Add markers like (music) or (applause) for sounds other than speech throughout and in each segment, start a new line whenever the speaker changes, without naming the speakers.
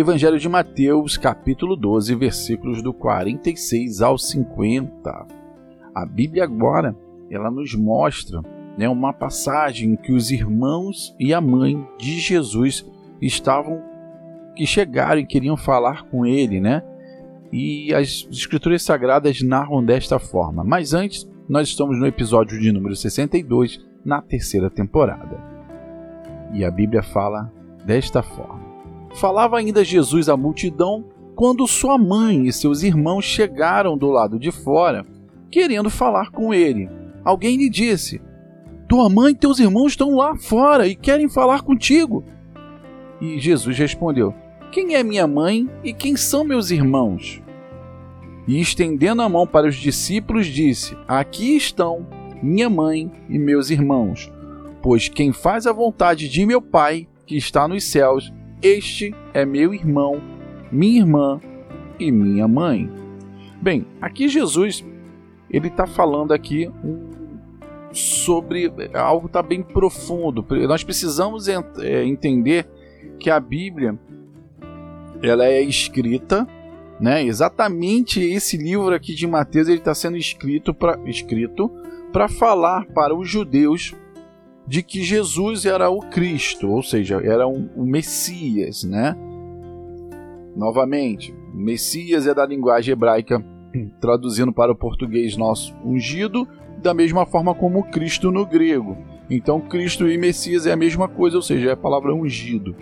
Evangelho de Mateus, capítulo 12, versículos do 46 ao 50. A Bíblia agora, ela nos mostra né, uma passagem em que os irmãos e a mãe de Jesus estavam que chegaram e queriam falar com ele, né? E as escrituras sagradas narram desta forma. Mas antes, nós estamos no episódio de número 62, na terceira temporada. E a Bíblia fala desta forma: Falava ainda Jesus à multidão quando sua mãe e seus irmãos chegaram do lado de fora, querendo falar com ele. Alguém lhe disse: Tua mãe e teus irmãos estão lá fora e querem falar contigo. E Jesus respondeu: Quem é minha mãe e quem são meus irmãos? E estendendo a mão para os discípulos, disse: Aqui estão minha mãe e meus irmãos. Pois quem faz a vontade de meu Pai, que está nos céus, este é meu irmão, minha irmã e minha mãe. Bem, aqui Jesus ele está falando aqui sobre algo tá bem profundo. Nós precisamos é, entender que a Bíblia ela é escrita, né? Exatamente esse livro aqui de Mateus ele está sendo escrito para escrito para falar para os judeus de que Jesus era o Cristo, ou seja, era um, um Messias, né? Novamente, Messias é da linguagem hebraica, traduzindo para o português nosso, ungido, da mesma forma como Cristo no grego. Então, Cristo e Messias é a mesma coisa, ou seja, é a palavra ungido.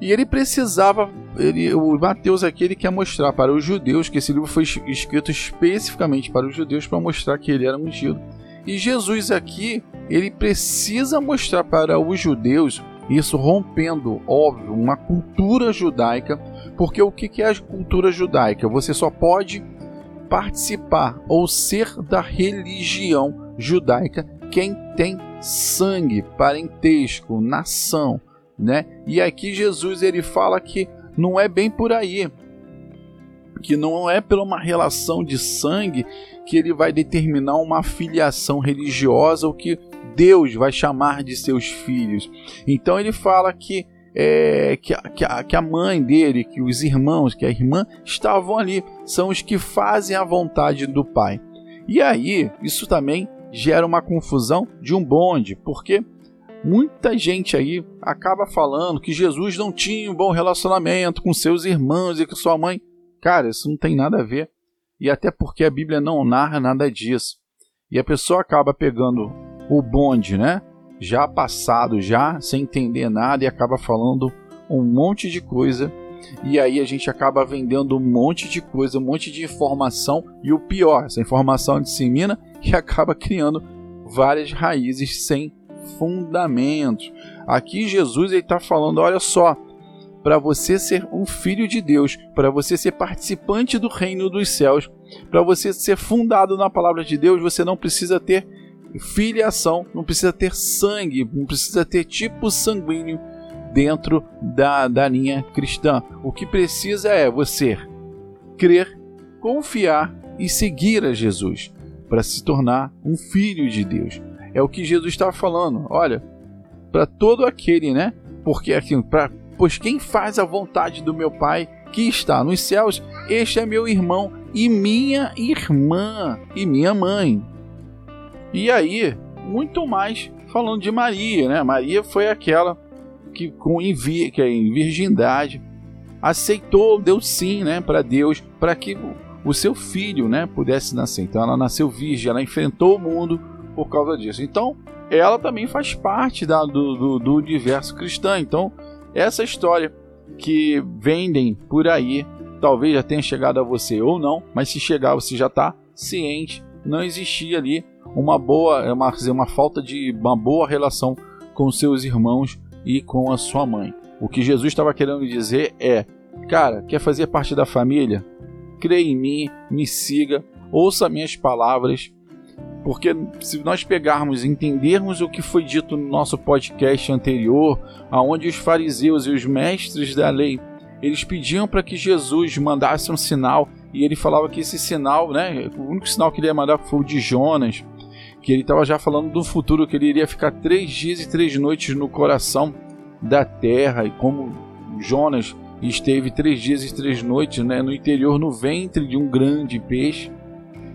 E ele precisava, ele, o Mateus aqui ele quer mostrar para os judeus que esse livro foi escrito especificamente para os judeus para mostrar que ele era ungido. E Jesus aqui ele precisa mostrar para os judeus isso rompendo, óbvio, uma cultura judaica, porque o que é a cultura judaica? Você só pode participar ou ser da religião judaica quem tem sangue, parentesco, nação, né? E aqui Jesus ele fala que não é bem por aí, que não é pela uma relação de sangue que ele vai determinar uma filiação religiosa ou que Deus vai chamar de seus filhos. Então ele fala que, é, que, que, a, que a mãe dele, que os irmãos, que a irmã estavam ali, são os que fazem a vontade do Pai. E aí, isso também gera uma confusão de um bonde, porque muita gente aí acaba falando que Jesus não tinha um bom relacionamento com seus irmãos e com sua mãe. Cara, isso não tem nada a ver. E até porque a Bíblia não narra nada disso. E a pessoa acaba pegando o bonde, né? Já passado, já sem entender nada e acaba falando um monte de coisa. E aí a gente acaba vendendo um monte de coisa, um monte de informação. E o pior, essa informação dissemina (laughs) e acaba criando várias raízes sem fundamentos. Aqui Jesus está falando: olha só, para você ser um filho de Deus, para você ser participante do reino dos céus, para você ser fundado na palavra de Deus, você não precisa ter filiação, não precisa ter sangue, não precisa ter tipo sanguíneo dentro da, da linha cristã. O que precisa é você crer, confiar e seguir a Jesus para se tornar um filho de Deus. É o que Jesus estava falando. Olha, para todo aquele, né? Porque assim, para pois quem faz a vontade do meu Pai que está nos céus, este é meu irmão e minha irmã e minha mãe. E aí, muito mais falando de Maria, né? Maria foi aquela que com envi que em virgindade aceitou, deu sim, né, para Deus, para que o seu filho, né, pudesse nascer. Então ela nasceu virgem, ela enfrentou o mundo por causa disso. Então ela também faz parte da, do, do, do universo cristão. Então essa história que vendem por aí, talvez já tenha chegado a você ou não, mas se chegar você já está ciente, não existia ali uma boa, uma, dizer, uma falta de uma boa relação com seus irmãos e com a sua mãe. O que Jesus estava querendo dizer é: cara, quer fazer parte da família? Creia em mim, me siga, ouça minhas palavras, porque se nós pegarmos e entendermos o que foi dito no nosso podcast anterior, aonde os fariseus e os mestres da lei, eles pediam para que Jesus mandasse um sinal, e ele falava que esse sinal, né, o único sinal que ele ia mandar foi o de Jonas, que ele estava já falando do futuro, que ele iria ficar três dias e três noites no coração da terra, e como Jonas esteve três dias e três noites né, no interior, no ventre de um grande peixe.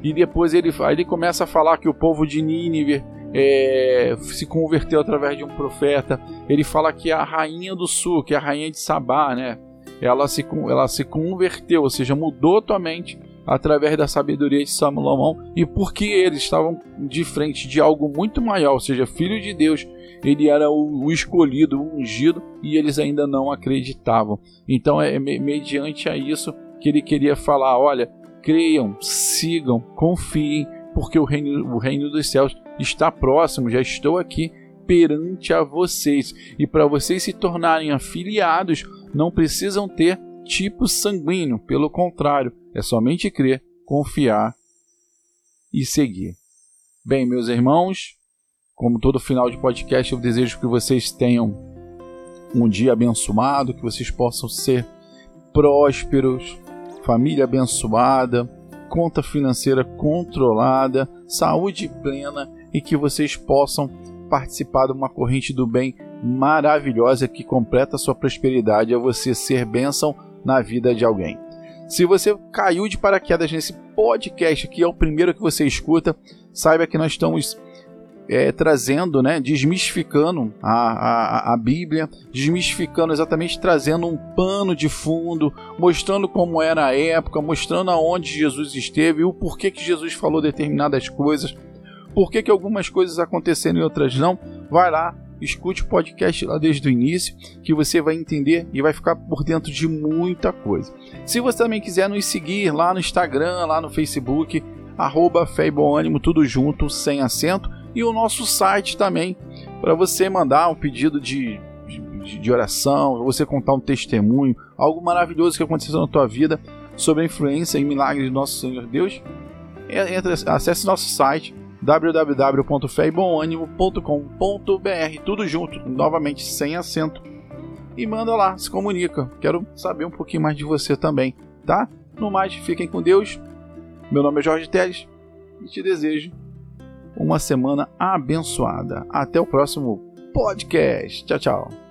E depois ele, ele começa a falar que o povo de Nínive é, se converteu através de um profeta. Ele fala que a rainha do sul, que é a rainha de Sabá, né, ela se, ela se converteu, ou seja, mudou tua mente através da sabedoria de Salomão e porque eles estavam de frente de algo muito maior, ou seja, filho de Deus, ele era o, o escolhido, o ungido e eles ainda não acreditavam. Então é mediante a isso que ele queria falar: olha, creiam, sigam, confiem, porque o reino, o reino dos céus está próximo, já estou aqui perante a vocês. E para vocês se tornarem afiliados, não precisam ter tipo sanguíneo, pelo contrário, é somente crer, confiar e seguir. Bem, meus irmãos, como todo final de podcast, eu desejo que vocês tenham um dia abençoado, que vocês possam ser prósperos, família abençoada, conta financeira controlada, saúde plena e que vocês possam participar de uma corrente do bem maravilhosa que completa a sua prosperidade, é você ser bênção na vida de alguém. Se você caiu de paraquedas nesse podcast, que é o primeiro que você escuta, saiba que nós estamos é, trazendo, né, desmistificando a, a, a Bíblia, desmistificando exatamente, trazendo um pano de fundo, mostrando como era a época, mostrando aonde Jesus esteve e o porquê que Jesus falou determinadas coisas, por que, que algumas coisas aconteceram e outras não. Vai lá, escute o podcast lá desde o início, que você vai entender e vai ficar por dentro de muita coisa. Se você também quiser nos seguir lá no Instagram, lá no Facebook, arroba Fé e Bom Ânimo, tudo junto, sem acento, e o nosso site também, para você mandar um pedido de, de, de oração, você contar um testemunho, algo maravilhoso que aconteceu na tua vida sobre a influência e milagre de nosso Senhor Deus. Entre, acesse nosso site www.feibonanimo.com.br, tudo junto, novamente sem acento. E manda lá, se comunica. Quero saber um pouquinho mais de você também, tá? No mais, fiquem com Deus. Meu nome é Jorge Teles e te desejo uma semana abençoada. Até o próximo podcast. Tchau, tchau.